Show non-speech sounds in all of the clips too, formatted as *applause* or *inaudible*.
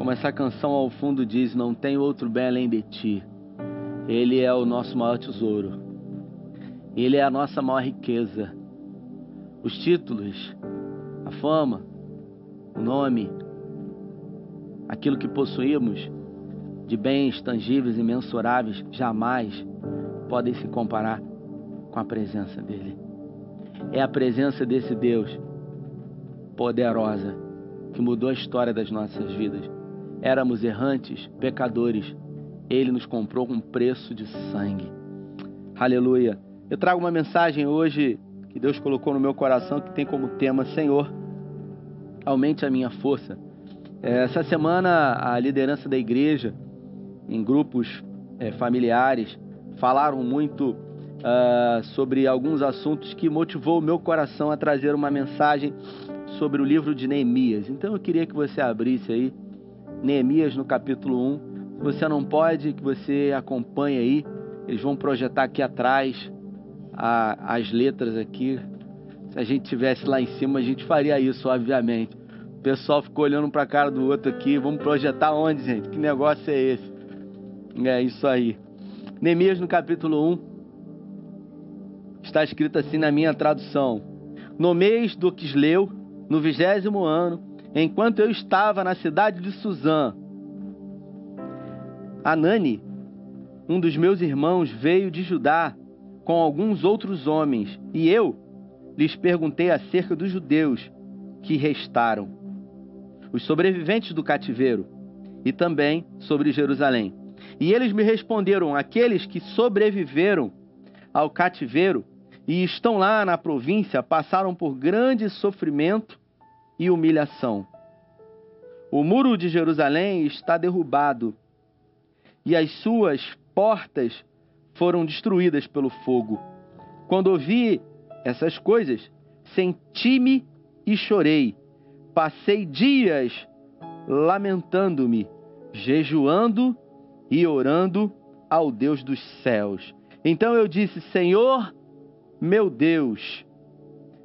Como essa canção ao fundo diz, não tem outro bem além de ti. Ele é o nosso maior tesouro. Ele é a nossa maior riqueza. Os títulos, a fama, o nome, aquilo que possuímos de bens tangíveis e mensuráveis jamais podem se comparar com a presença dele. É a presença desse Deus poderosa que mudou a história das nossas vidas. Éramos errantes, pecadores. Ele nos comprou com preço de sangue. Aleluia. Eu trago uma mensagem hoje que Deus colocou no meu coração que tem como tema Senhor, aumente a minha força. É, essa semana a liderança da igreja em grupos é, familiares falaram muito uh, sobre alguns assuntos que motivou o meu coração a trazer uma mensagem sobre o livro de Neemias. Então eu queria que você abrisse aí Neemias no capítulo 1. Se você não pode, que você acompanhe aí. Eles vão projetar aqui atrás a, as letras aqui. Se a gente tivesse lá em cima, a gente faria isso, obviamente. O pessoal ficou olhando para a cara do outro aqui. Vamos projetar onde, gente? Que negócio é esse? É isso aí. Neemias no capítulo 1 está escrito assim na minha tradução: No mês do Quisleu, no vigésimo ano, enquanto eu estava na cidade de Suzã, Anani, um dos meus irmãos, veio de Judá com alguns outros homens, e eu lhes perguntei acerca dos judeus que restaram, os sobreviventes do cativeiro, e também sobre Jerusalém. E eles me responderam: aqueles que sobreviveram ao cativeiro e estão lá na província passaram por grande sofrimento e humilhação. O muro de Jerusalém está derrubado e as suas portas foram destruídas pelo fogo. Quando ouvi essas coisas, senti-me e chorei. Passei dias lamentando-me, jejuando e orando ao Deus dos céus. Então eu disse: Senhor, meu Deus,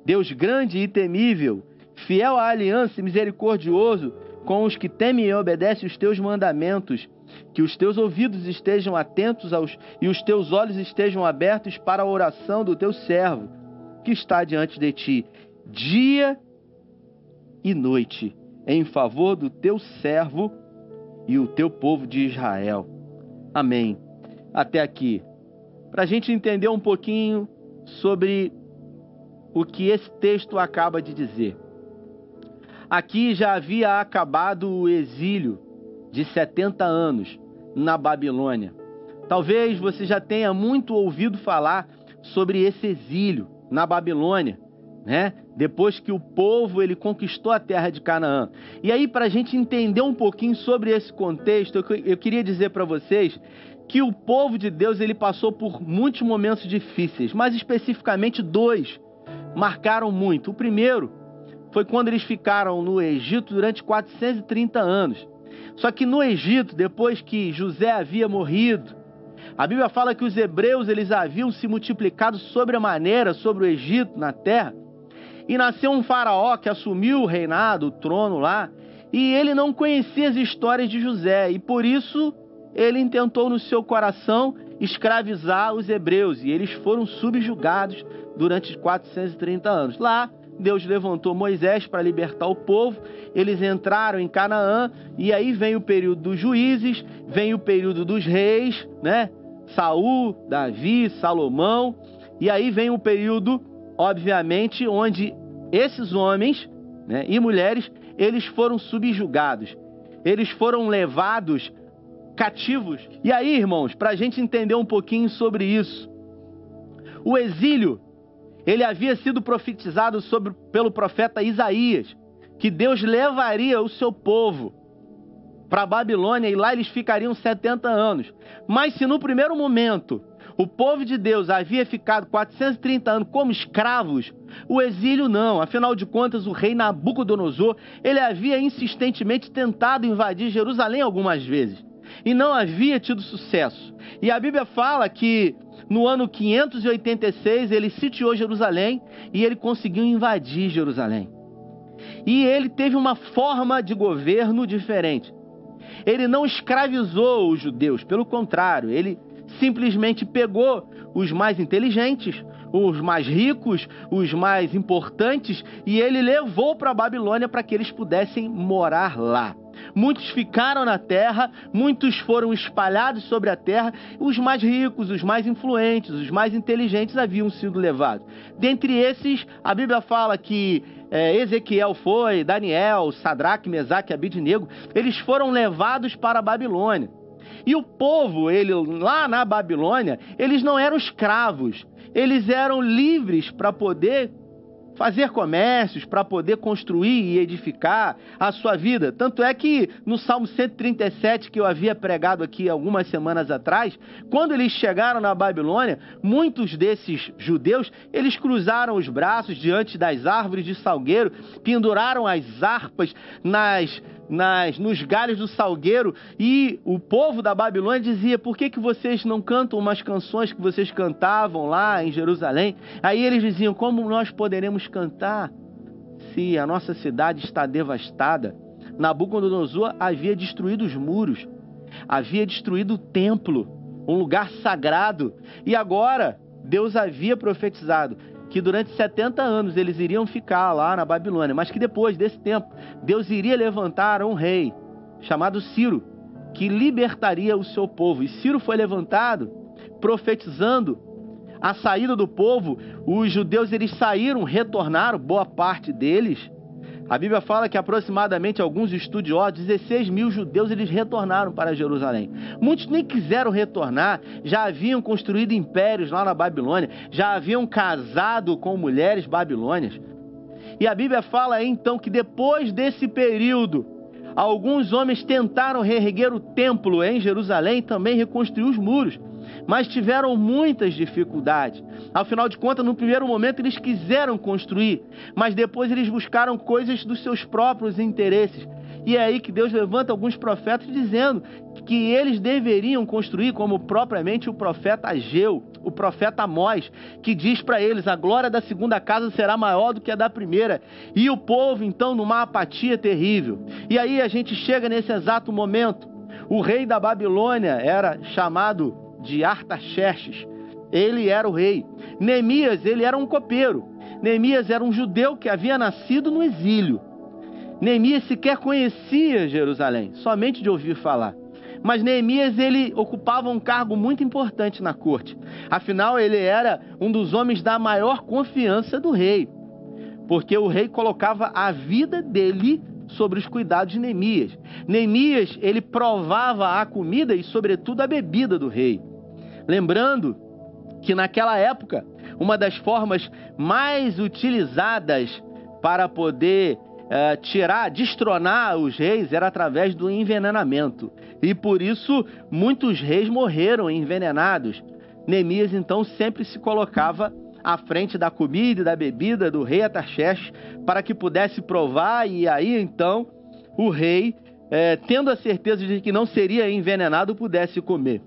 Deus grande e temível, fiel à aliança e misericordioso com os que temem e obedecem os teus mandamentos, que os teus ouvidos estejam atentos aos e os teus olhos estejam abertos para a oração do teu servo, que está diante de ti, dia e noite, em favor do teu servo e o teu povo de Israel. Amém. Até aqui. Para a gente entender um pouquinho sobre o que esse texto acaba de dizer. Aqui já havia acabado o exílio de 70 anos na Babilônia. Talvez você já tenha muito ouvido falar sobre esse exílio na Babilônia, né? Depois que o povo ele conquistou a terra de Canaã. E aí, para a gente entender um pouquinho sobre esse contexto, eu, eu queria dizer para vocês que o povo de Deus ele passou por muitos momentos difíceis, mas especificamente dois marcaram muito. O primeiro foi quando eles ficaram no Egito durante 430 anos. Só que no Egito, depois que José havia morrido, a Bíblia fala que os hebreus eles haviam se multiplicado sobre a maneira sobre o Egito na terra. E nasceu um faraó que assumiu o reinado, o trono lá, e ele não conhecia as histórias de José, e por isso ele intentou no seu coração escravizar os hebreus, e eles foram subjugados durante 430 anos. Lá, Deus levantou Moisés para libertar o povo, eles entraram em Canaã, e aí vem o período dos juízes, vem o período dos reis, né? Saul, Davi, Salomão, e aí vem o período obviamente, onde esses homens né, e mulheres eles foram subjugados, eles foram levados cativos. E aí, irmãos, para a gente entender um pouquinho sobre isso, o exílio ele havia sido profetizado sobre, pelo profeta Isaías, que Deus levaria o seu povo para a Babilônia e lá eles ficariam 70 anos. Mas se no primeiro momento o povo de Deus havia ficado 430 anos como escravos, o exílio não. Afinal de contas, o rei Nabucodonosor, ele havia insistentemente tentado invadir Jerusalém algumas vezes e não havia tido sucesso. E a Bíblia fala que no ano 586 ele sitiou Jerusalém e ele conseguiu invadir Jerusalém. E ele teve uma forma de governo diferente. ele não escravizou os judeus, pelo contrário, ele simplesmente pegou os mais inteligentes, os mais ricos, os mais importantes, e ele levou para a Babilônia para que eles pudessem morar lá. Muitos ficaram na terra, muitos foram espalhados sobre a terra, os mais ricos, os mais influentes, os mais inteligentes haviam sido levados. Dentre esses, a Bíblia fala que é, Ezequiel foi, Daniel, Sadraque, Mesaque Abidnego, eles foram levados para a Babilônia. E o povo, ele lá na Babilônia, eles não eram escravos, eles eram livres para poder fazer comércios, para poder construir e edificar a sua vida. Tanto é que no Salmo 137, que eu havia pregado aqui algumas semanas atrás, quando eles chegaram na Babilônia, muitos desses judeus, eles cruzaram os braços diante das árvores de salgueiro, penduraram as harpas nas nas, nos galhos do salgueiro e o povo da Babilônia dizia: Por que, que vocês não cantam umas canções que vocês cantavam lá em Jerusalém? Aí eles diziam: Como nós poderemos cantar se a nossa cidade está devastada? Nabucodonosor havia destruído os muros, havia destruído o templo, um lugar sagrado, e agora Deus havia profetizado: que durante 70 anos eles iriam ficar lá na Babilônia, mas que depois desse tempo Deus iria levantar um rei chamado Ciro, que libertaria o seu povo. E Ciro foi levantado profetizando a saída do povo. Os judeus eles saíram, retornaram, boa parte deles a Bíblia fala que aproximadamente alguns estudiosos, 16 mil judeus, eles retornaram para Jerusalém. Muitos nem quiseram retornar, já haviam construído impérios lá na Babilônia, já haviam casado com mulheres babilônias. E a Bíblia fala então que depois desse período, alguns homens tentaram reerguer o templo em Jerusalém e também reconstruir os muros mas tiveram muitas dificuldades. Afinal de contas, no primeiro momento eles quiseram construir, mas depois eles buscaram coisas dos seus próprios interesses. E é aí que Deus levanta alguns profetas dizendo que eles deveriam construir, como propriamente o profeta Ageu, o profeta Amós, que diz para eles: a glória da segunda casa será maior do que a da primeira. E o povo, então, numa apatia terrível. E aí a gente chega nesse exato momento. O rei da Babilônia era chamado de Artaxerxes. Ele era o rei. Neemias, ele era um copeiro. Neemias era um judeu que havia nascido no exílio. Neemias sequer conhecia Jerusalém, somente de ouvir falar. Mas Neemias ele ocupava um cargo muito importante na corte. Afinal, ele era um dos homens da maior confiança do rei, porque o rei colocava a vida dele sobre os cuidados de Neemias. Neemias ele provava a comida e, sobretudo, a bebida do rei. Lembrando que naquela época, uma das formas mais utilizadas para poder uh, tirar, destronar os reis era através do envenenamento. E por isso muitos reis morreram envenenados. Neemias então sempre se colocava à frente da comida e da bebida do rei Ataxerxes para que pudesse provar e aí então o rei, eh, tendo a certeza de que não seria envenenado, pudesse comer.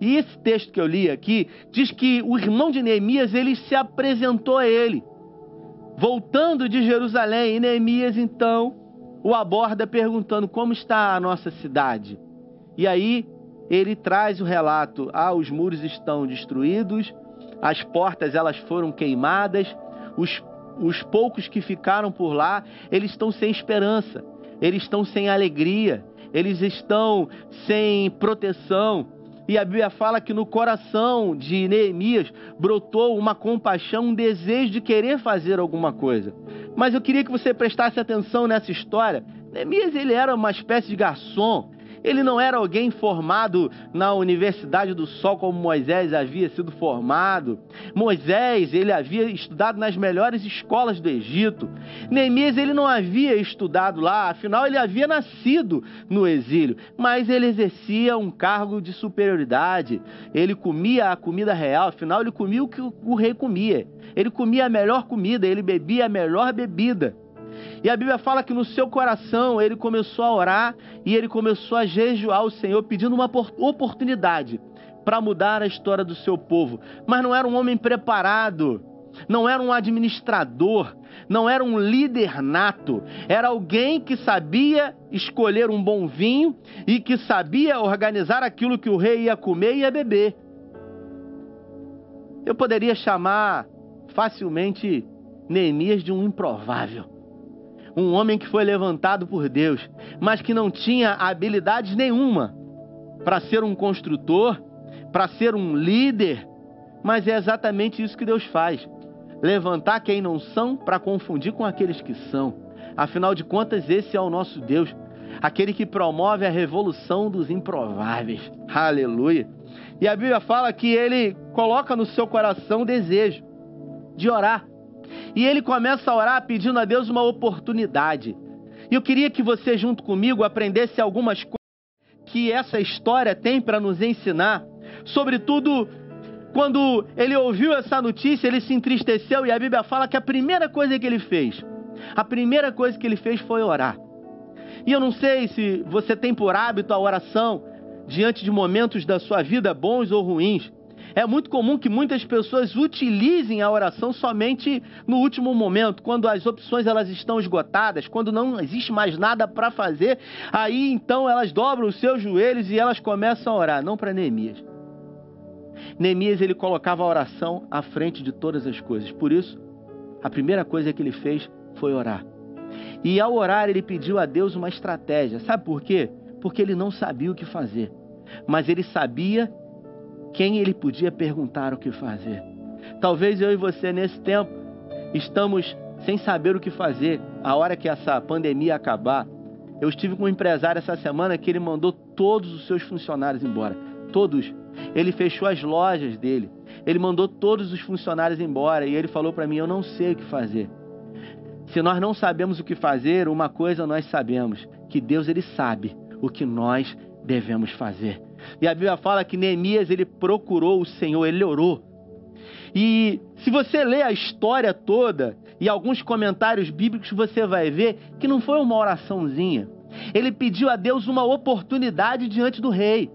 E esse texto que eu li aqui diz que o irmão de Neemias ele se apresentou a ele, voltando de Jerusalém. E Neemias então o aborda perguntando como está a nossa cidade. E aí ele traz o relato: ah, os muros estão destruídos, as portas elas foram queimadas, os, os poucos que ficaram por lá eles estão sem esperança, eles estão sem alegria, eles estão sem proteção, e a Bíblia fala que no coração de Neemias brotou uma compaixão, um desejo de querer fazer alguma coisa. Mas eu queria que você prestasse atenção nessa história. Neemias ele era uma espécie de garçom, ele não era alguém formado na Universidade do Sol como Moisés havia sido formado. Moisés, ele havia estudado nas melhores escolas do Egito. Neemias, ele não havia estudado lá, afinal ele havia nascido no exílio, mas ele exercia um cargo de superioridade. Ele comia a comida real, afinal ele comia o que o rei comia. Ele comia a melhor comida, ele bebia a melhor bebida. E a Bíblia fala que no seu coração ele começou a orar e ele começou a jejuar o Senhor, pedindo uma oportunidade para mudar a história do seu povo. Mas não era um homem preparado não era um administrador, não era um líder nato, era alguém que sabia escolher um bom vinho e que sabia organizar aquilo que o rei ia comer e ia beber. Eu poderia chamar facilmente Neemias de um improvável. Um homem que foi levantado por Deus, mas que não tinha habilidade nenhuma para ser um construtor, para ser um líder, mas é exatamente isso que Deus faz levantar quem não são para confundir com aqueles que são. Afinal de contas, esse é o nosso Deus, aquele que promove a revolução dos improváveis. Aleluia. E a Bíblia fala que ele coloca no seu coração o desejo de orar. E ele começa a orar pedindo a Deus uma oportunidade. E eu queria que você, junto comigo, aprendesse algumas coisas que essa história tem para nos ensinar, sobretudo quando ele ouviu essa notícia, ele se entristeceu e a Bíblia fala que a primeira coisa que ele fez, a primeira coisa que ele fez foi orar. E eu não sei se você tem por hábito a oração diante de momentos da sua vida bons ou ruins. É muito comum que muitas pessoas utilizem a oração somente no último momento, quando as opções elas estão esgotadas, quando não existe mais nada para fazer, aí então elas dobram os seus joelhos e elas começam a orar, não para Neemias. Neemias ele colocava a oração à frente de todas as coisas. Por isso, a primeira coisa que ele fez foi orar. E ao orar, ele pediu a Deus uma estratégia. Sabe por quê? Porque ele não sabia o que fazer. Mas ele sabia quem ele podia perguntar o que fazer. Talvez eu e você, nesse tempo, estamos sem saber o que fazer. A hora que essa pandemia acabar, eu estive com um empresário essa semana que ele mandou todos os seus funcionários embora. Todos ele fechou as lojas dele. Ele mandou todos os funcionários embora e ele falou para mim: Eu não sei o que fazer. Se nós não sabemos o que fazer, uma coisa nós sabemos: que Deus ele sabe o que nós devemos fazer. E a Bíblia fala que Neemias ele procurou o Senhor, ele orou. E se você ler a história toda e alguns comentários bíblicos, você vai ver que não foi uma oraçãozinha. Ele pediu a Deus uma oportunidade diante do rei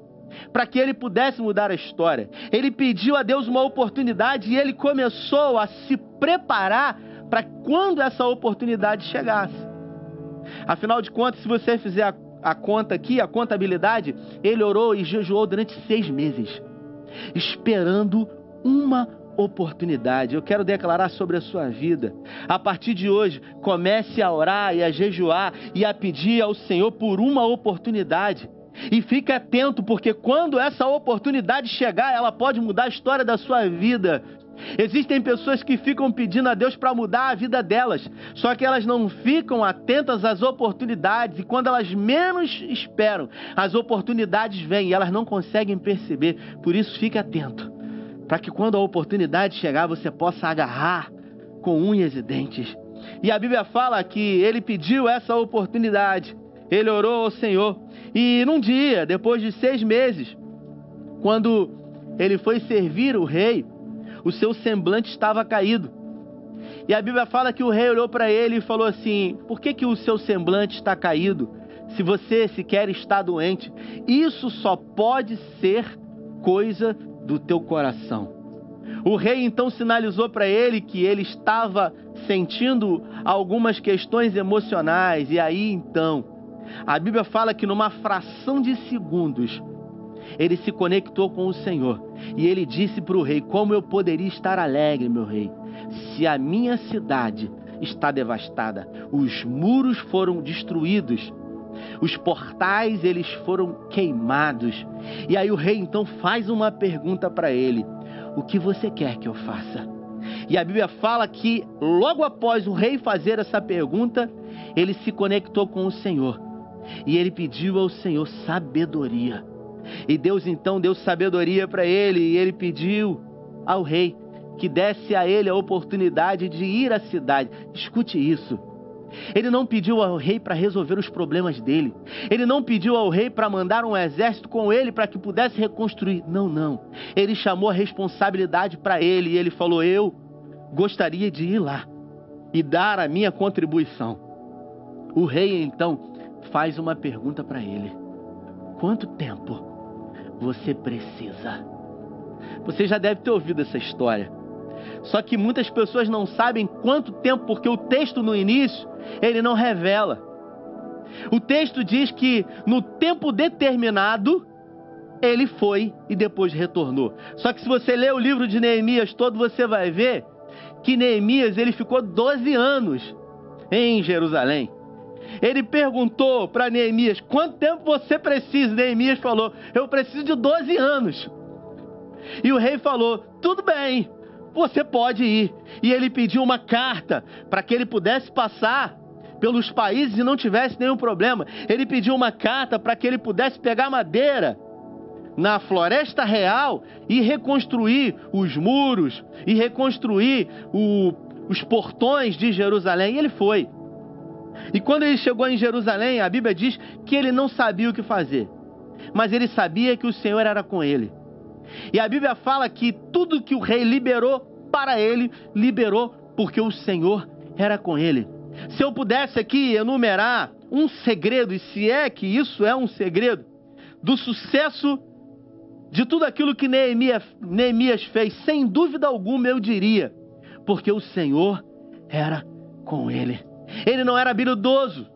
para que ele pudesse mudar a história. Ele pediu a Deus uma oportunidade e ele começou a se preparar para quando essa oportunidade chegasse. Afinal de contas, se você fizer a, a conta aqui, a contabilidade, ele orou e jejuou durante seis meses, esperando uma oportunidade. Eu quero declarar sobre a sua vida. A partir de hoje, comece a orar e a jejuar e a pedir ao Senhor por uma oportunidade. E fique atento, porque quando essa oportunidade chegar, ela pode mudar a história da sua vida. Existem pessoas que ficam pedindo a Deus para mudar a vida delas, só que elas não ficam atentas às oportunidades e quando elas menos esperam, as oportunidades vêm e elas não conseguem perceber. Por isso, fique atento, para que quando a oportunidade chegar, você possa agarrar com unhas e dentes. E a Bíblia fala que ele pediu essa oportunidade ele orou ao Senhor. E num dia, depois de seis meses, quando ele foi servir o rei, o seu semblante estava caído. E a Bíblia fala que o rei olhou para ele e falou assim: Por que, que o seu semblante está caído? Se você sequer está doente, isso só pode ser coisa do teu coração. O rei então sinalizou para ele que ele estava sentindo algumas questões emocionais, e aí então a Bíblia fala que numa fração de segundos ele se conectou com o Senhor e ele disse para o rei: Como eu poderia estar alegre, meu rei, se a minha cidade está devastada, os muros foram destruídos, os portais eles foram queimados. E aí o rei então faz uma pergunta para ele: O que você quer que eu faça? E a Bíblia fala que logo após o rei fazer essa pergunta, ele se conectou com o Senhor e ele pediu ao Senhor sabedoria. E Deus então deu sabedoria para ele, e ele pediu ao rei que desse a ele a oportunidade de ir à cidade. Escute isso. Ele não pediu ao rei para resolver os problemas dele. Ele não pediu ao rei para mandar um exército com ele para que pudesse reconstruir. Não, não. Ele chamou a responsabilidade para ele e ele falou: Eu gostaria de ir lá e dar a minha contribuição. O rei então faz uma pergunta para ele: Quanto tempo você precisa? Você já deve ter ouvido essa história. Só que muitas pessoas não sabem quanto tempo, porque o texto no início, ele não revela. O texto diz que no tempo determinado, ele foi e depois retornou. Só que se você ler o livro de Neemias todo, você vai ver que Neemias ele ficou 12 anos em Jerusalém. Ele perguntou para Neemias: quanto tempo você precisa? Neemias falou: eu preciso de 12 anos. E o rei falou: tudo bem, você pode ir. E ele pediu uma carta para que ele pudesse passar pelos países e não tivesse nenhum problema. Ele pediu uma carta para que ele pudesse pegar madeira na floresta real e reconstruir os muros e reconstruir o, os portões de Jerusalém. E ele foi. E quando ele chegou em Jerusalém, a Bíblia diz que ele não sabia o que fazer, mas ele sabia que o Senhor era com ele. E a Bíblia fala que tudo que o rei liberou para ele, liberou porque o Senhor era com ele. Se eu pudesse aqui enumerar um segredo, e se é que isso é um segredo, do sucesso de tudo aquilo que Neemias, Neemias fez, sem dúvida alguma eu diria, porque o Senhor era com ele. Ele não era habilidoso,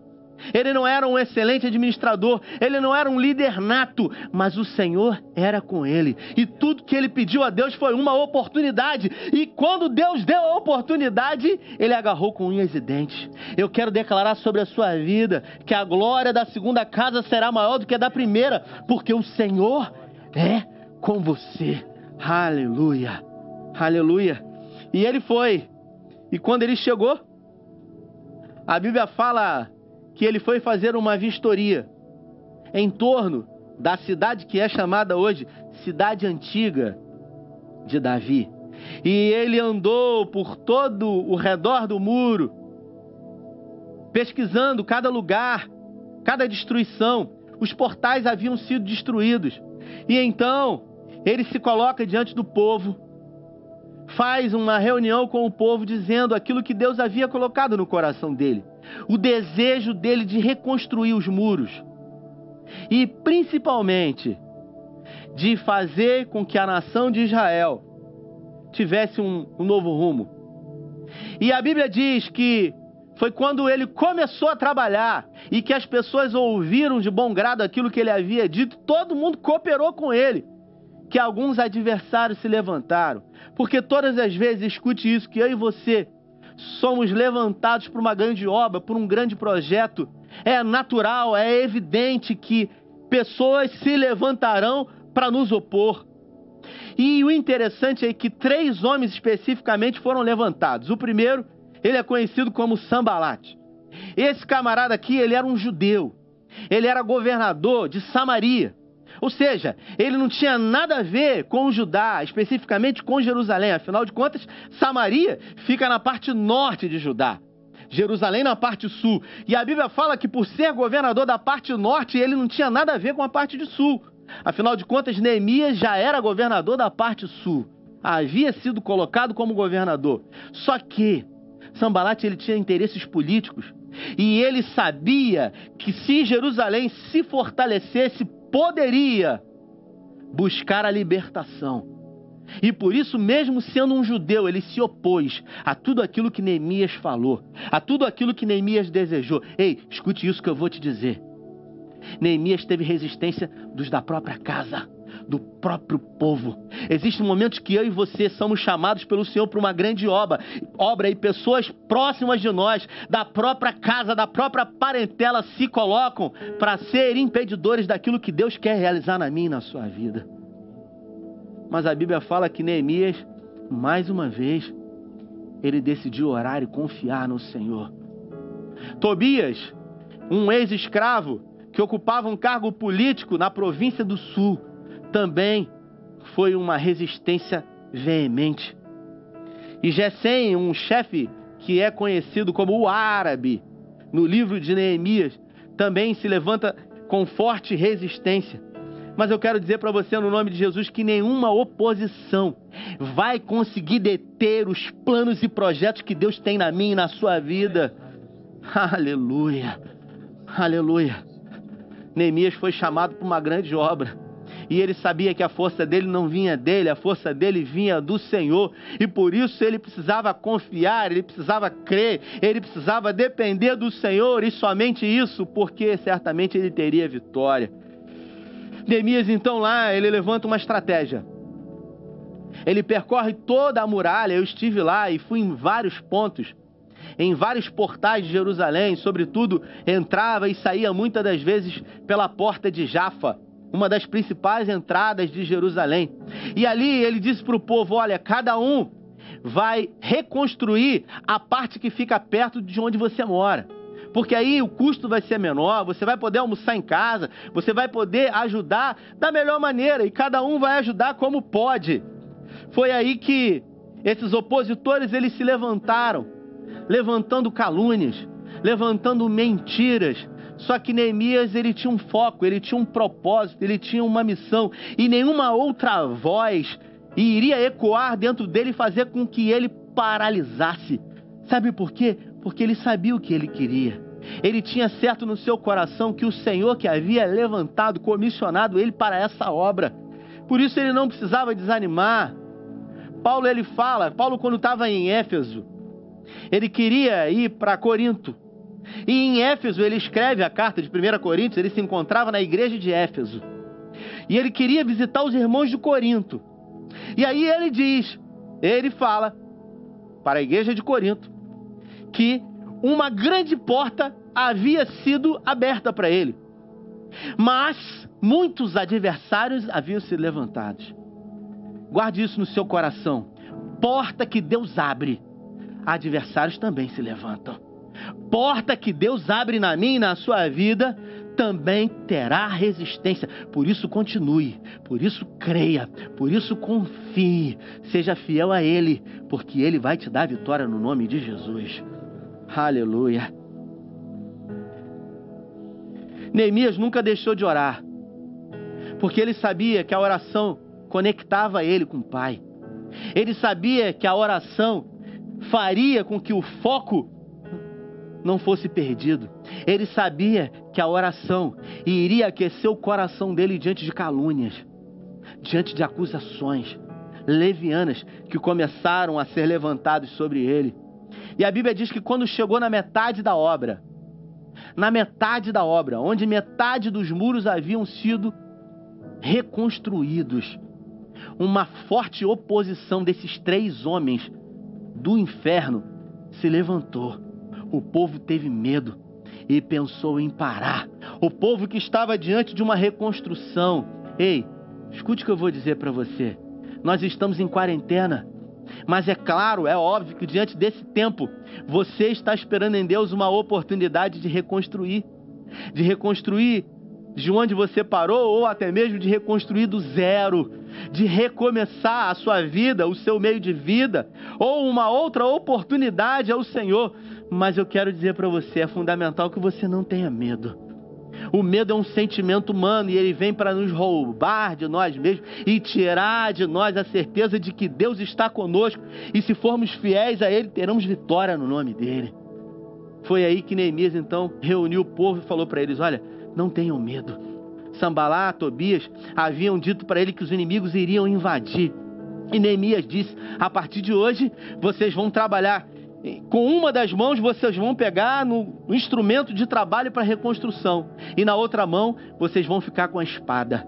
ele não era um excelente administrador, ele não era um líder nato, mas o Senhor era com ele. E tudo que ele pediu a Deus foi uma oportunidade. E quando Deus deu a oportunidade, ele agarrou com unhas e dentes. Eu quero declarar sobre a sua vida que a glória da segunda casa será maior do que a da primeira, porque o Senhor é com você. Aleluia. Aleluia. E ele foi. E quando ele chegou, a Bíblia fala que ele foi fazer uma vistoria em torno da cidade que é chamada hoje Cidade Antiga de Davi. E ele andou por todo o redor do muro, pesquisando cada lugar, cada destruição. Os portais haviam sido destruídos. E então ele se coloca diante do povo, faz uma reunião com o povo dizendo aquilo que Deus havia colocado no coração dele o desejo dele de reconstruir os muros e principalmente de fazer com que a nação de Israel tivesse um, um novo rumo. E a Bíblia diz que foi quando ele começou a trabalhar e que as pessoas ouviram de bom grado aquilo que ele havia dito, todo mundo cooperou com ele, que alguns adversários se levantaram. Porque todas as vezes, escute isso, que eu e você somos levantados por uma grande obra, por um grande projeto, é natural, é evidente que pessoas se levantarão para nos opor. E o interessante é que três homens especificamente foram levantados. O primeiro, ele é conhecido como Sambalat. Esse camarada aqui, ele era um judeu. Ele era governador de Samaria. Ou seja, ele não tinha nada a ver com Judá, especificamente com Jerusalém. Afinal de contas, Samaria fica na parte norte de Judá. Jerusalém na parte sul. E a Bíblia fala que por ser governador da parte norte, ele não tinha nada a ver com a parte de sul. Afinal de contas, Neemias já era governador da parte sul. Havia sido colocado como governador. Só que Sambalat ele tinha interesses políticos e ele sabia que se Jerusalém se fortalecesse poderia buscar a libertação. E por isso, mesmo sendo um judeu, ele se opôs a tudo aquilo que Neemias falou, a tudo aquilo que Neemias desejou. Ei, escute isso que eu vou te dizer. Neemias teve resistência dos da própria casa do próprio povo. Existem momentos que eu e você somos chamados pelo Senhor para uma grande obra, obra e pessoas próximas de nós, da própria casa, da própria parentela, se colocam para ser impedidores daquilo que Deus quer realizar na minha e na sua vida. Mas a Bíblia fala que Neemias, mais uma vez, ele decidiu orar e confiar no Senhor. Tobias, um ex-escravo que ocupava um cargo político na província do Sul, também foi uma resistência veemente. E Gesem, um chefe que é conhecido como o árabe, no livro de Neemias, também se levanta com forte resistência. Mas eu quero dizer para você, no nome de Jesus, que nenhuma oposição vai conseguir deter os planos e projetos que Deus tem na minha e na sua vida. Aleluia, aleluia. Neemias foi chamado para uma grande obra. E ele sabia que a força dele não vinha dele, a força dele vinha do Senhor. E por isso ele precisava confiar, ele precisava crer, ele precisava depender do Senhor e somente isso, porque certamente ele teria vitória. Neemias então lá, ele levanta uma estratégia. Ele percorre toda a muralha, eu estive lá e fui em vários pontos em vários portais de Jerusalém, sobretudo entrava e saía muitas das vezes pela porta de Jafa, uma das principais entradas de Jerusalém. E ali ele disse para o povo: Olha, cada um vai reconstruir a parte que fica perto de onde você mora. Porque aí o custo vai ser menor, você vai poder almoçar em casa, você vai poder ajudar da melhor maneira e cada um vai ajudar como pode. Foi aí que esses opositores eles se levantaram levantando calúnias, levantando mentiras. Só que Neemias ele tinha um foco, ele tinha um propósito, ele tinha uma missão e nenhuma outra voz iria ecoar dentro dele e fazer com que ele paralisasse. Sabe por quê? Porque ele sabia o que ele queria. Ele tinha certo no seu coração que o Senhor que havia levantado, comissionado ele para essa obra. Por isso ele não precisava desanimar. Paulo ele fala, Paulo quando estava em Éfeso, ele queria ir para Corinto. E em Éfeso ele escreve a carta de 1 Coríntios, ele se encontrava na igreja de Éfeso. E ele queria visitar os irmãos de Corinto. E aí ele diz, ele fala para a igreja de Corinto que uma grande porta havia sido aberta para ele. Mas muitos adversários haviam se levantados. Guarde isso no seu coração. Porta que Deus abre adversários também se levantam. Porta que Deus abre na minha e na sua vida também terá resistência. Por isso continue, por isso creia, por isso confie, seja fiel a Ele, porque Ele vai te dar vitória no nome de Jesus. Aleluia. Neemias nunca deixou de orar, porque ele sabia que a oração conectava ele com o Pai. Ele sabia que a oração faria com que o foco não fosse perdido. Ele sabia que a oração iria aquecer o coração dele diante de calúnias, diante de acusações levianas que começaram a ser levantadas sobre ele. E a Bíblia diz que quando chegou na metade da obra, na metade da obra, onde metade dos muros haviam sido reconstruídos, uma forte oposição desses três homens do inferno se levantou. O povo teve medo e pensou em parar. O povo que estava diante de uma reconstrução. Ei, escute o que eu vou dizer para você. Nós estamos em quarentena. Mas é claro, é óbvio que diante desse tempo, você está esperando em Deus uma oportunidade de reconstruir. De reconstruir de onde você parou ou até mesmo de reconstruir do zero, de recomeçar a sua vida, o seu meio de vida, ou uma outra oportunidade ao Senhor. Mas eu quero dizer para você, é fundamental que você não tenha medo. O medo é um sentimento humano e ele vem para nos roubar de nós mesmos e tirar de nós a certeza de que Deus está conosco e se formos fiéis a Ele, teremos vitória no nome dEle. Foi aí que Neemias então reuniu o povo e falou para eles: Olha, não tenham medo. Sambalá, Tobias haviam dito para ele que os inimigos iriam invadir. E Neemias disse: a partir de hoje vocês vão trabalhar. Com uma das mãos vocês vão pegar no instrumento de trabalho para reconstrução, e na outra mão vocês vão ficar com a espada.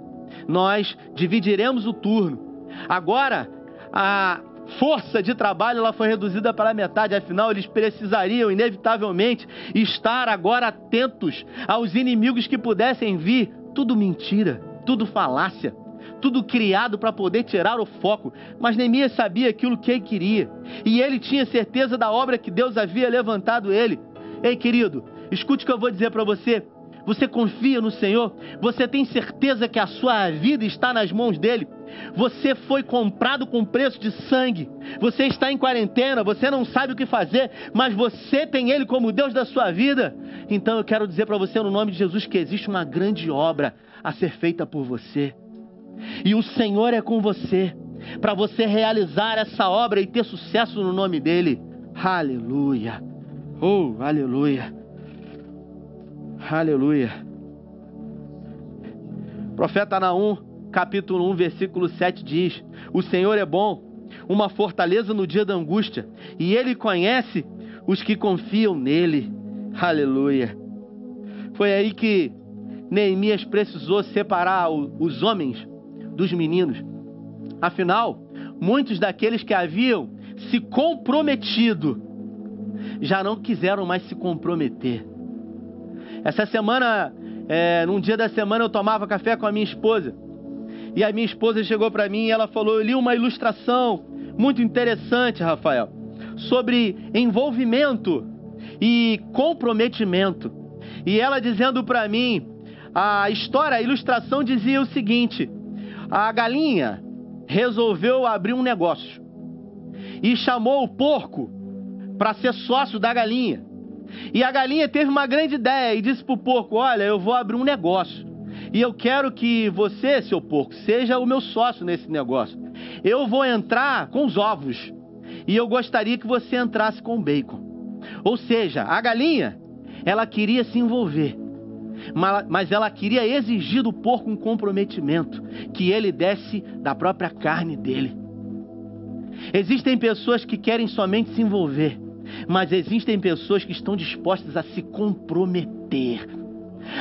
Nós dividiremos o turno. Agora, a força de trabalho ela foi reduzida pela metade, afinal eles precisariam inevitavelmente estar agora atentos aos inimigos que pudessem vir. Tudo mentira, tudo falácia, tudo criado para poder tirar o foco. Mas Neemias sabia aquilo que ele queria e ele tinha certeza da obra que Deus havia levantado ele. Ei, querido, escute o que eu vou dizer para você. Você confia no Senhor? Você tem certeza que a sua vida está nas mãos dele? Você foi comprado com preço de sangue. Você está em quarentena, você não sabe o que fazer, mas você tem ele como Deus da sua vida. Então eu quero dizer para você no nome de Jesus que existe uma grande obra a ser feita por você. E o Senhor é com você para você realizar essa obra e ter sucesso no nome dele. Aleluia. Oh, aleluia. Aleluia. Profeta Naum, capítulo 1, versículo 7 diz: O Senhor é bom, uma fortaleza no dia da angústia, e ele conhece os que confiam nele. Aleluia. Foi aí que Neemias precisou separar os homens dos meninos. Afinal, muitos daqueles que haviam se comprometido já não quiseram mais se comprometer. Essa semana, é, num dia da semana, eu tomava café com a minha esposa. E a minha esposa chegou para mim e ela falou: Eu li uma ilustração muito interessante, Rafael, sobre envolvimento e comprometimento. E ela dizendo para mim: a história, a ilustração dizia o seguinte: a galinha resolveu abrir um negócio e chamou o porco para ser sócio da galinha. E a galinha teve uma grande ideia e disse para o porco: Olha, eu vou abrir um negócio. E eu quero que você, seu porco, seja o meu sócio nesse negócio. Eu vou entrar com os ovos. E eu gostaria que você entrasse com o bacon. Ou seja, a galinha, ela queria se envolver. Mas ela queria exigir do porco um comprometimento, que ele desse da própria carne dele. Existem pessoas que querem somente se envolver, mas existem pessoas que estão dispostas a se comprometer,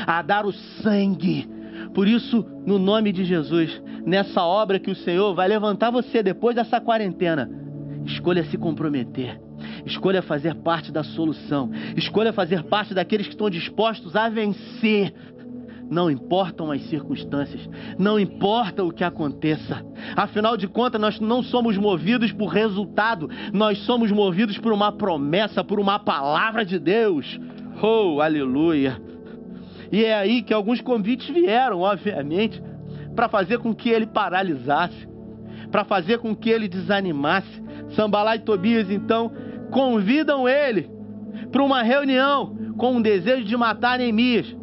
a dar o sangue. Por isso, no nome de Jesus, nessa obra que o Senhor vai levantar você depois dessa quarentena, escolha se comprometer. Escolha fazer parte da solução. Escolha fazer parte daqueles que estão dispostos a vencer não importam as circunstâncias, não importa o que aconteça. Afinal de contas, nós não somos movidos por resultado, nós somos movidos por uma promessa, por uma palavra de Deus. Oh, aleluia! E é aí que alguns convites vieram, obviamente, para fazer com que ele paralisasse, para fazer com que ele desanimasse. Sambalá e Tobias, então, convidam ele para uma reunião com o desejo de matar Neemias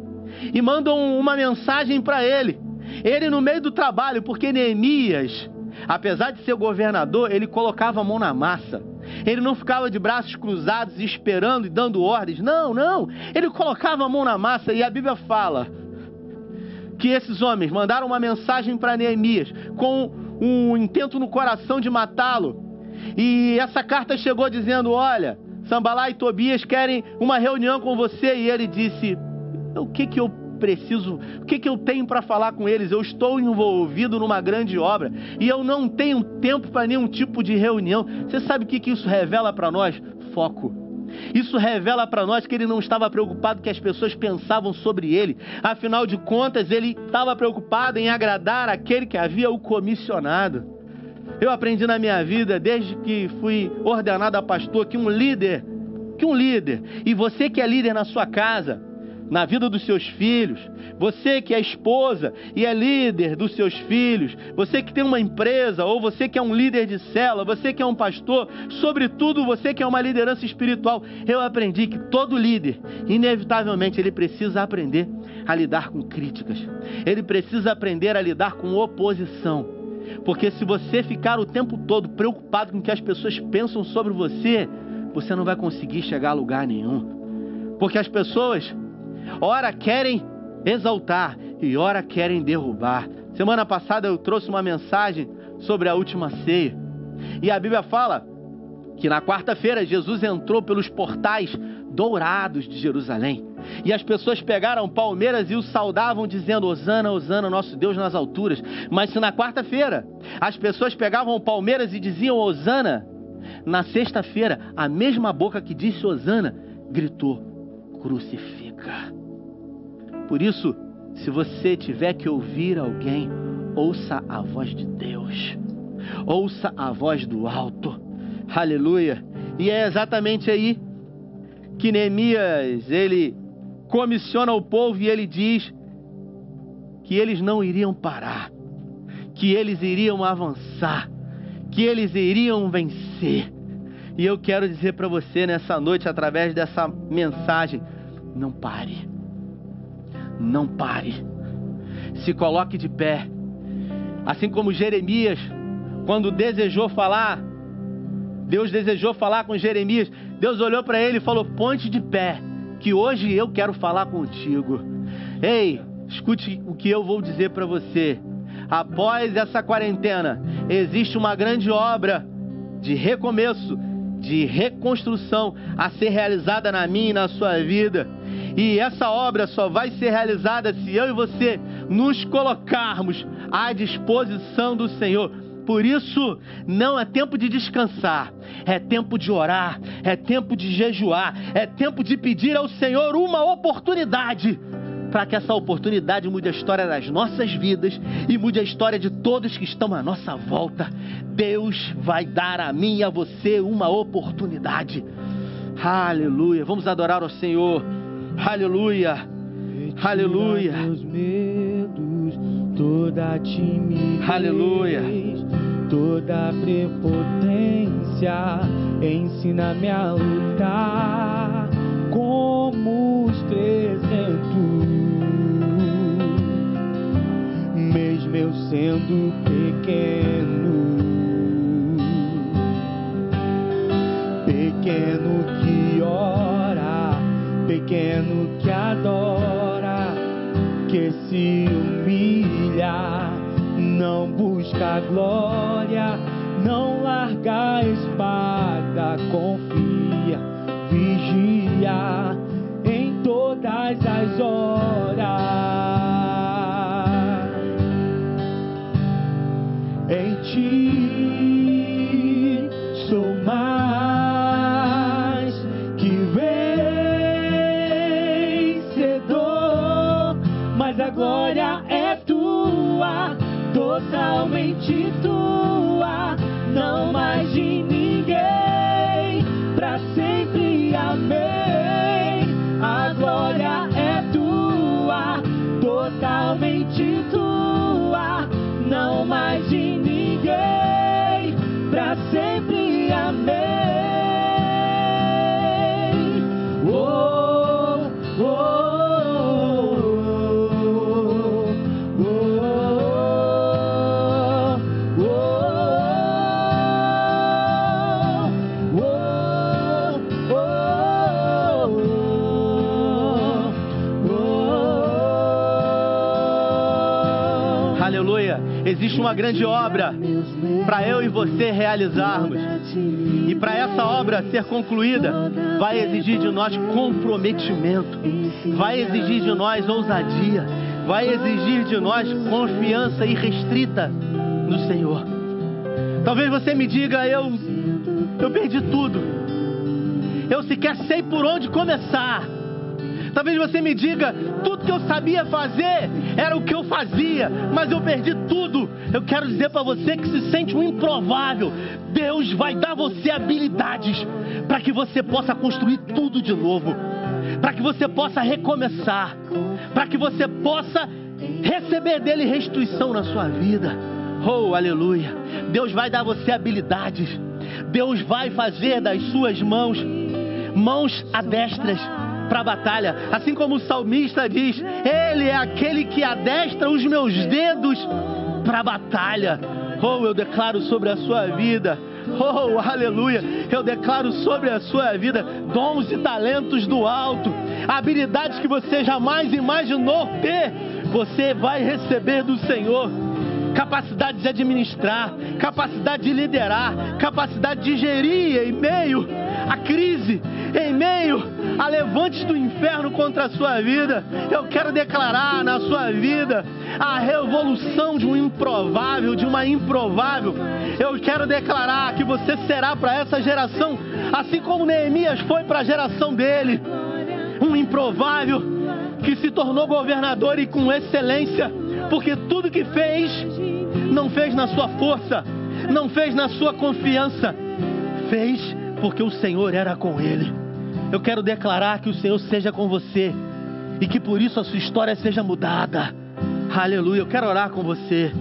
e mandam uma mensagem para ele. Ele no meio do trabalho, porque Neemias, apesar de ser governador, ele colocava a mão na massa. Ele não ficava de braços cruzados esperando e dando ordens. Não, não. Ele colocava a mão na massa e a Bíblia fala que esses homens mandaram uma mensagem para Neemias com um intento no coração de matá-lo. E essa carta chegou dizendo: Olha, Sambalá e Tobias querem uma reunião com você. E ele disse: o que que eu preciso, o que que eu tenho para falar com eles? Eu estou envolvido numa grande obra e eu não tenho tempo para nenhum tipo de reunião. Você sabe o que que isso revela para nós? Foco. Isso revela para nós que ele não estava preocupado que as pessoas pensavam sobre ele. Afinal de contas, ele estava preocupado em agradar aquele que havia o comissionado. Eu aprendi na minha vida, desde que fui ordenado a pastor, que um líder, que um líder, e você que é líder na sua casa, na vida dos seus filhos, você que é esposa e é líder dos seus filhos, você que tem uma empresa, ou você que é um líder de célula, você que é um pastor, sobretudo você que é uma liderança espiritual, eu aprendi que todo líder, inevitavelmente, ele precisa aprender a lidar com críticas, ele precisa aprender a lidar com oposição. Porque se você ficar o tempo todo preocupado com o que as pessoas pensam sobre você, você não vai conseguir chegar a lugar nenhum. Porque as pessoas ora querem exaltar e ora querem derrubar. Semana passada eu trouxe uma mensagem sobre a última ceia. E a Bíblia fala que na quarta-feira Jesus entrou pelos portais dourados de Jerusalém. E as pessoas pegaram palmeiras e o saudavam, dizendo: Osana, Osana, nosso Deus nas alturas. Mas se na quarta-feira as pessoas pegavam palmeiras e diziam Osana, na sexta-feira a mesma boca que disse Osana gritou: Crucifica. Por isso, se você tiver que ouvir alguém, ouça a voz de Deus. Ouça a voz do alto. Aleluia. E é exatamente aí que Neemias, ele comissiona o povo e ele diz que eles não iriam parar, que eles iriam avançar, que eles iriam vencer. E eu quero dizer para você nessa noite, através dessa mensagem: não pare não pare. Se coloque de pé. Assim como Jeremias, quando desejou falar, Deus desejou falar com Jeremias. Deus olhou para ele e falou: Ponte de pé, que hoje eu quero falar contigo. Ei, escute o que eu vou dizer para você. após essa quarentena, existe uma grande obra de recomeço, de reconstrução a ser realizada na minha e na sua vida. E essa obra só vai ser realizada se eu e você nos colocarmos à disposição do Senhor. Por isso, não é tempo de descansar, é tempo de orar, é tempo de jejuar, é tempo de pedir ao Senhor uma oportunidade para que essa oportunidade mude a história das nossas vidas e mude a história de todos que estão à nossa volta. Deus vai dar a mim e a você uma oportunidade. Aleluia. Vamos adorar ao Senhor. Aleluia. Aleluia. Aleluia. Toda prepotência, ensina-me a lutar como os trezentos, mesmo eu sendo pequeno, pequeno que ora, pequeno que adora, que se humilha, não busca glória, confia, vigia Existe uma grande obra para eu e você realizarmos. E para essa obra ser concluída, vai exigir de nós comprometimento, vai exigir de nós ousadia, vai exigir de nós confiança irrestrita no Senhor. Talvez você me diga, eu, eu perdi tudo. Eu sequer sei por onde começar. Talvez você me diga, tudo que eu sabia fazer era o que eu fazia, mas eu perdi tudo. Eu quero dizer para você que se sente um improvável. Deus vai dar você habilidades para que você possa construir tudo de novo, para que você possa recomeçar, para que você possa receber dele restituição na sua vida. Oh, aleluia! Deus vai dar você habilidades. Deus vai fazer das suas mãos mãos adestras para a batalha. Assim como o salmista diz: Ele é aquele que adestra os meus dedos para a batalha. Oh, eu declaro sobre a sua vida. Oh, aleluia! Eu declaro sobre a sua vida dons e talentos do alto, habilidades que você jamais imaginou ter. Você vai receber do Senhor capacidade de administrar, capacidade de liderar, capacidade de gerir em meio à crise, em meio a levantes do inferno contra a sua vida. Eu quero declarar na sua vida a revolução de um improvável, de uma improvável. Eu quero declarar que você será para essa geração, assim como Neemias foi para a geração dele, um improvável que se tornou governador e com excelência, porque tudo que fez, não fez na sua força, não fez na sua confiança, fez porque o Senhor era com ele. Eu quero declarar que o Senhor seja com você e que por isso a sua história seja mudada. Aleluia. Eu quero orar com você.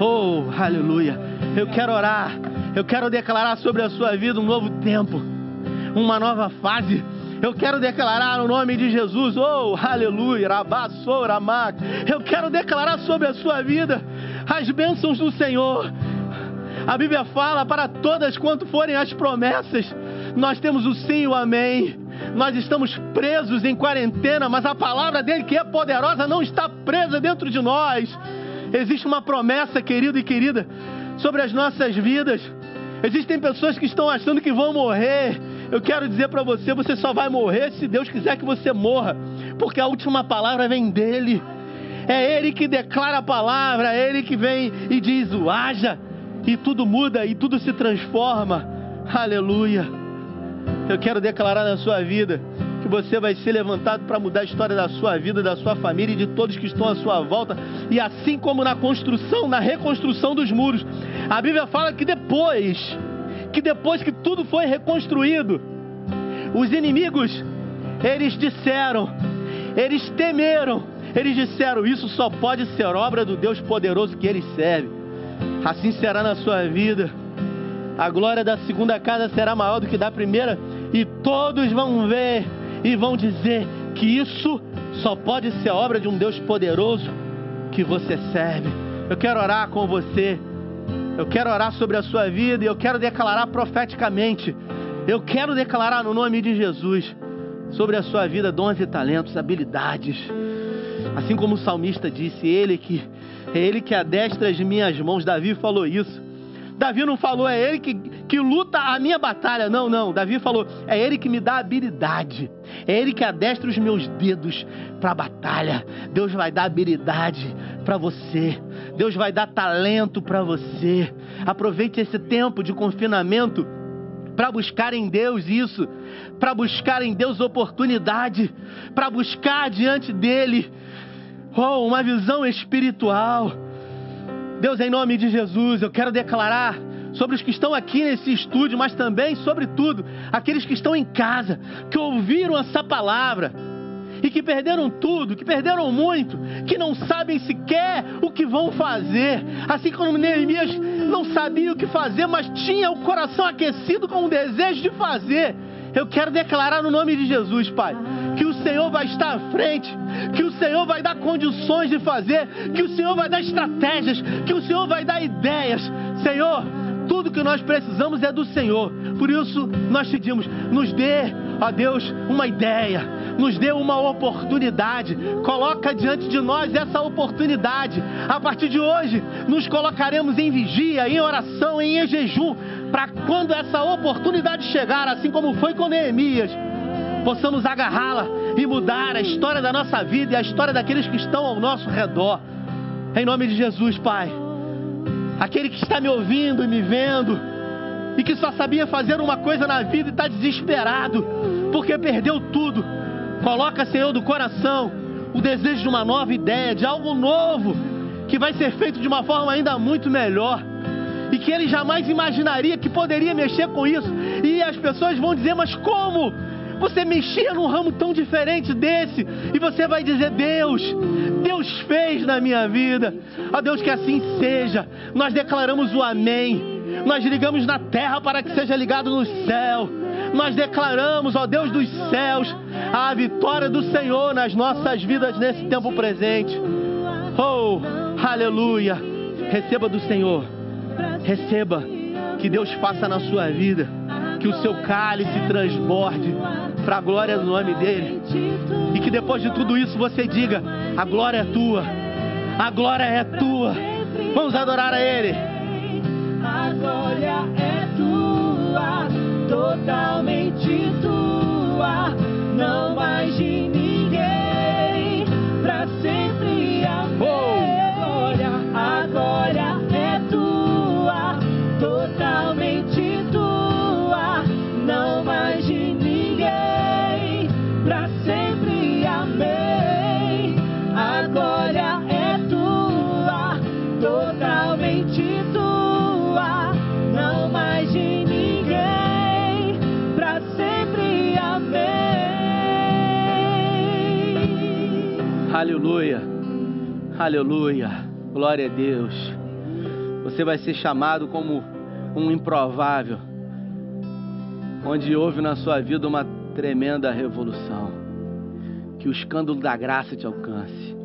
Oh, aleluia. Eu quero orar. Eu quero declarar sobre a sua vida um novo tempo, uma nova fase. Eu quero declarar o nome de Jesus, oh, aleluia, rabassou, ramac. Eu quero declarar sobre a sua vida as bênçãos do Senhor. A Bíblia fala para todas quanto forem as promessas, nós temos o sim e o amém. Nós estamos presos em quarentena, mas a palavra dele que é poderosa não está presa dentro de nós. Existe uma promessa, querido e querida, sobre as nossas vidas. Existem pessoas que estão achando que vão morrer. Eu quero dizer para você, você só vai morrer se Deus quiser que você morra, porque a última palavra vem dele. É ele que declara a palavra, é ele que vem e diz: "O haja", e tudo muda e tudo se transforma. Aleluia. Eu quero declarar na sua vida que você vai ser levantado para mudar a história da sua vida, da sua família e de todos que estão à sua volta. E assim como na construção, na reconstrução dos muros, a Bíblia fala que depois, que depois que tudo foi reconstruído, os inimigos, eles disseram, eles temeram, eles disseram: Isso só pode ser obra do Deus poderoso que ele serve. Assim será na sua vida. A glória da segunda casa será maior do que da primeira, e todos vão ver e vão dizer que isso só pode ser obra de um Deus poderoso que você serve. Eu quero orar com você. Eu quero orar sobre a sua vida e eu quero declarar profeticamente. Eu quero declarar no nome de Jesus sobre a sua vida dons e talentos, habilidades. Assim como o salmista disse, ele que é ele que adestra as minhas mãos. Davi falou isso. Davi não falou, é ele que, que luta a minha batalha. Não, não. Davi falou, é ele que me dá habilidade. É ele que adestra os meus dedos para a batalha. Deus vai dar habilidade para você. Deus vai dar talento para você. Aproveite esse tempo de confinamento para buscar em Deus isso, para buscar em Deus oportunidade, para buscar diante dele uma visão espiritual. Deus, em nome de Jesus, eu quero declarar sobre os que estão aqui nesse estúdio, mas também, sobretudo, aqueles que estão em casa, que ouviram essa palavra e que perderam tudo, que perderam muito, que não sabem sequer o que vão fazer. Assim como Neemias não sabia o que fazer, mas tinha o coração aquecido com o desejo de fazer. Eu quero declarar no nome de Jesus, Pai, que o Senhor vai estar à frente, que o Senhor vai dar condições de fazer, que o Senhor vai dar estratégias, que o Senhor vai dar ideias. Senhor, tudo que nós precisamos é do Senhor. Por isso nós pedimos, nos dê, ó Deus, uma ideia, nos dê uma oportunidade. Coloca diante de nós essa oportunidade. A partir de hoje, nos colocaremos em vigia, em oração, em jejum, para quando essa oportunidade chegar, assim como foi com Neemias, possamos agarrá-la e mudar a história da nossa vida e a história daqueles que estão ao nosso redor. Em nome de Jesus, Pai. Aquele que está me ouvindo e me vendo e que só sabia fazer uma coisa na vida e está desesperado porque perdeu tudo. Coloca, Senhor, do coração o desejo de uma nova ideia, de algo novo que vai ser feito de uma forma ainda muito melhor e que ele jamais imaginaria que poderia mexer com isso. E as pessoas vão dizer: Mas como? Você mexia num ramo tão diferente desse, e você vai dizer: Deus, Deus fez na minha vida. Ó Deus, que assim seja. Nós declaramos o Amém. Nós ligamos na terra para que seja ligado no céu. Nós declaramos, ó Deus dos céus, a vitória do Senhor nas nossas vidas nesse tempo presente. Oh, aleluia. Receba do Senhor. Receba. Que Deus faça na sua vida. Que o seu cálice transborde para a glória do nome dele. E que depois de tudo isso você diga: a glória é tua. A glória é tua. Vamos adorar a ele. A glória é tua, totalmente tua, não mais de Aleluia. Aleluia. Glória a Deus. Você vai ser chamado como um improvável, onde houve na sua vida uma tremenda revolução. Que o escândalo da graça te alcance.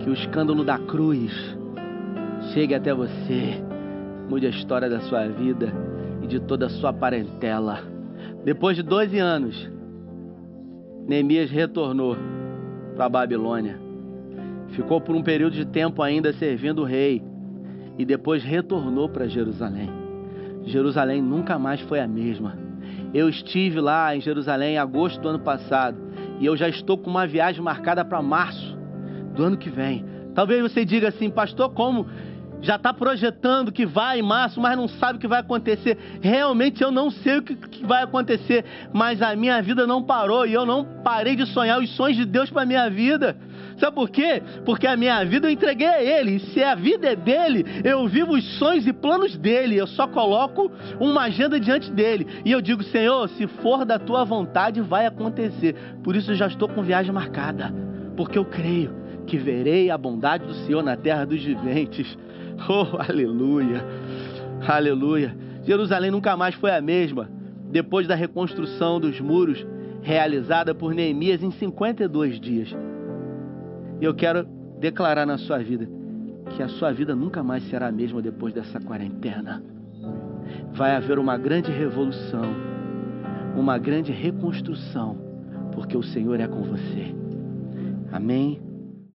Que o escândalo da cruz chegue até você. Mude a história da sua vida e de toda a sua parentela. Depois de 12 anos, Neemias retornou para a Babilônia. ficou por um período de tempo ainda servindo o rei e depois retornou para Jerusalém. Jerusalém nunca mais foi a mesma. Eu estive lá em Jerusalém em agosto do ano passado e eu já estou com uma viagem marcada para março do ano que vem. Talvez você diga assim, pastor, como já está projetando que vai em março, mas não sabe o que vai acontecer. Realmente eu não sei o que, que, vai acontecer, mas a minha vida não parou e eu não parei de sonhar os sonhos de Deus para minha vida. Sabe por quê? Porque a minha vida eu entreguei a Ele. E se a vida é dele, eu vivo os sonhos e planos dele. Eu só coloco uma agenda diante dele. E eu digo, Senhor, se for da tua vontade, vai acontecer. Por isso eu já estou com viagem marcada. Porque eu creio que verei a bondade do Senhor na terra dos viventes. *laughs* Oh, aleluia! Aleluia! Jerusalém nunca mais foi a mesma depois da reconstrução dos muros realizada por Neemias em 52 dias. E eu quero declarar na sua vida que a sua vida nunca mais será a mesma depois dessa quarentena. Vai haver uma grande revolução, uma grande reconstrução, porque o Senhor é com você. Amém.